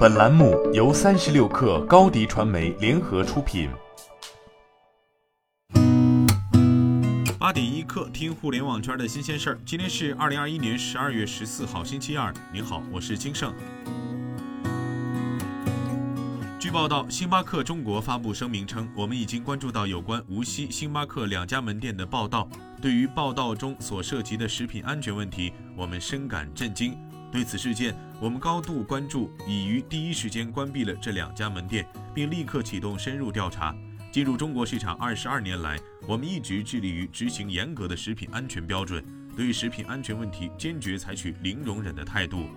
本栏目由三十六氪高低传媒联合出品。八点一刻，听互联网圈的新鲜事儿。今天是二零二一年十二月十四号，星期二。您好，我是金盛。据报道，星巴克中国发布声明称，我们已经关注到有关无锡、星巴克两家门店的报道。对于报道中所涉及的食品安全问题，我们深感震惊。对此事件，我们高度关注，已于第一时间关闭了这两家门店，并立刻启动深入调查。进入中国市场二十二年来，我们一直致力于执行严格的食品安全标准，对食品安全问题坚决采取零容忍的态度。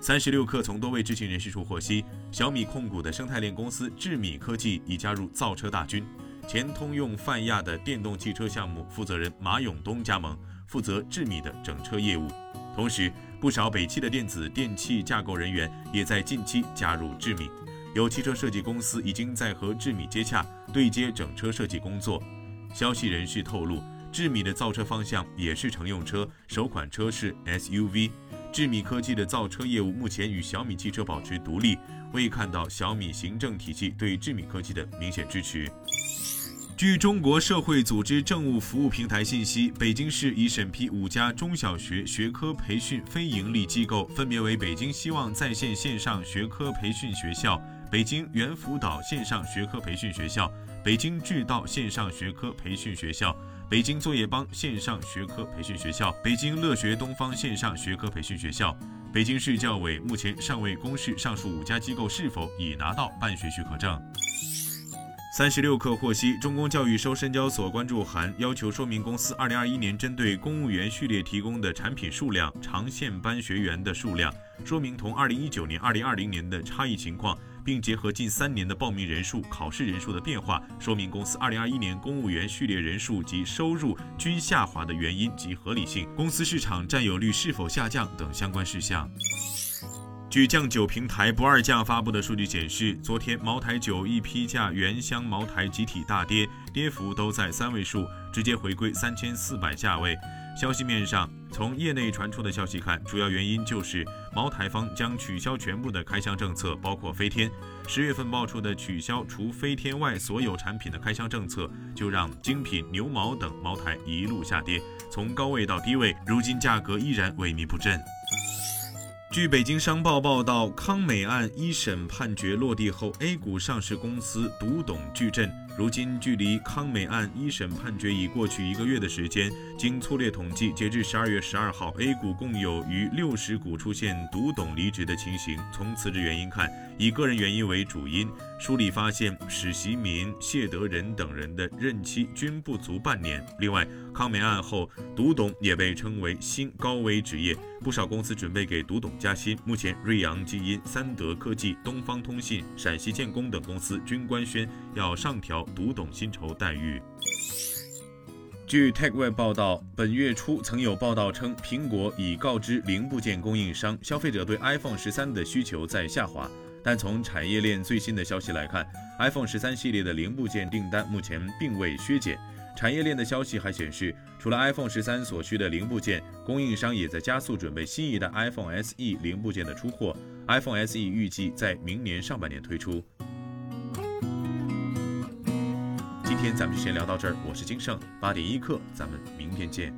三十六氪从多位知情人士处获悉，小米控股的生态链公司智米科技已加入造车大军，前通用泛亚的电动汽车项目负责人马永东加盟，负责智米的整车业务，同时。不少北汽的电子电器架构人员也在近期加入智米，有汽车设计公司已经在和智米接洽，对接整车设计工作。消息人士透露，智米的造车方向也是乘用车，首款车是 SUV。智米科技的造车业务目前与小米汽车保持独立，未看到小米行政体系对智米科技的明显支持。据中国社会组织政务服务平台信息，北京市已审批五家中小学学科培训非营利机构，分别为北京希望在线线上学科培训学校、北京猿辅导线上学科培训学校、北京智道线上学科培训学校、北京作业帮线上学科培训学校、北京乐学东方线上学科培训学校。北京市教委目前尚未公示上述五家机构是否已拿到办学许可证。三十六氪获悉，中公教育收深交所关注函，要求说明公司二零二一年针对公务员序列提供的产品数量、长线班学员的数量，说明同二零一九年、二零二零年的差异情况，并结合近三年的报名人数、考试人数的变化，说明公司二零二一年公务员序列人数及收入均下滑的原因及合理性，公司市场占有率是否下降等相关事项。据酱酒平台不二酱发布的数据显示，昨天茅台酒一批价原香茅台集体大跌，跌幅都在三位数，直接回归三千四百价位。消息面上，从业内传出的消息看，主要原因就是茅台方将取消全部的开箱政策，包括飞天。十月份爆出的取消除飞天外所有产品的开箱政策，就让精品牛毛等茅台一路下跌，从高位到低位，如今价格依然萎靡不振。据北京商报报道，康美案一审判决落地后，A 股上市公司独董矩阵。如今距离康美案一审判决已过去一个月的时间，经粗略统计，截至十二月十二号，A 股共有逾六十股出现独董离职的情形。从辞职原因看，以个人原因为主因。梳理发现，史习民、谢德仁等人的任期均不足半年。另外，康美案后，独董也被称为新高危职业，不少公司准备给独董加薪。目前，瑞阳基因、三德科技、东方通信、陕西建工等公司均官宣要上调独董薪酬待遇。据 TechWeb 报道，本月初曾有报道称，苹果已告知零部件供应商，消费者对 iPhone 十三的需求在下滑。但从产业链最新的消息来看，iPhone 十三系列的零部件订单目前并未削减。产业链的消息还显示，除了 iPhone 十三所需的零部件，供应商也在加速准备新一代 iPhone SE 零部件的出货。iPhone SE 预计在明年上半年推出。今天咱们就先聊到这儿，我是金盛，八点一刻，咱们明天见。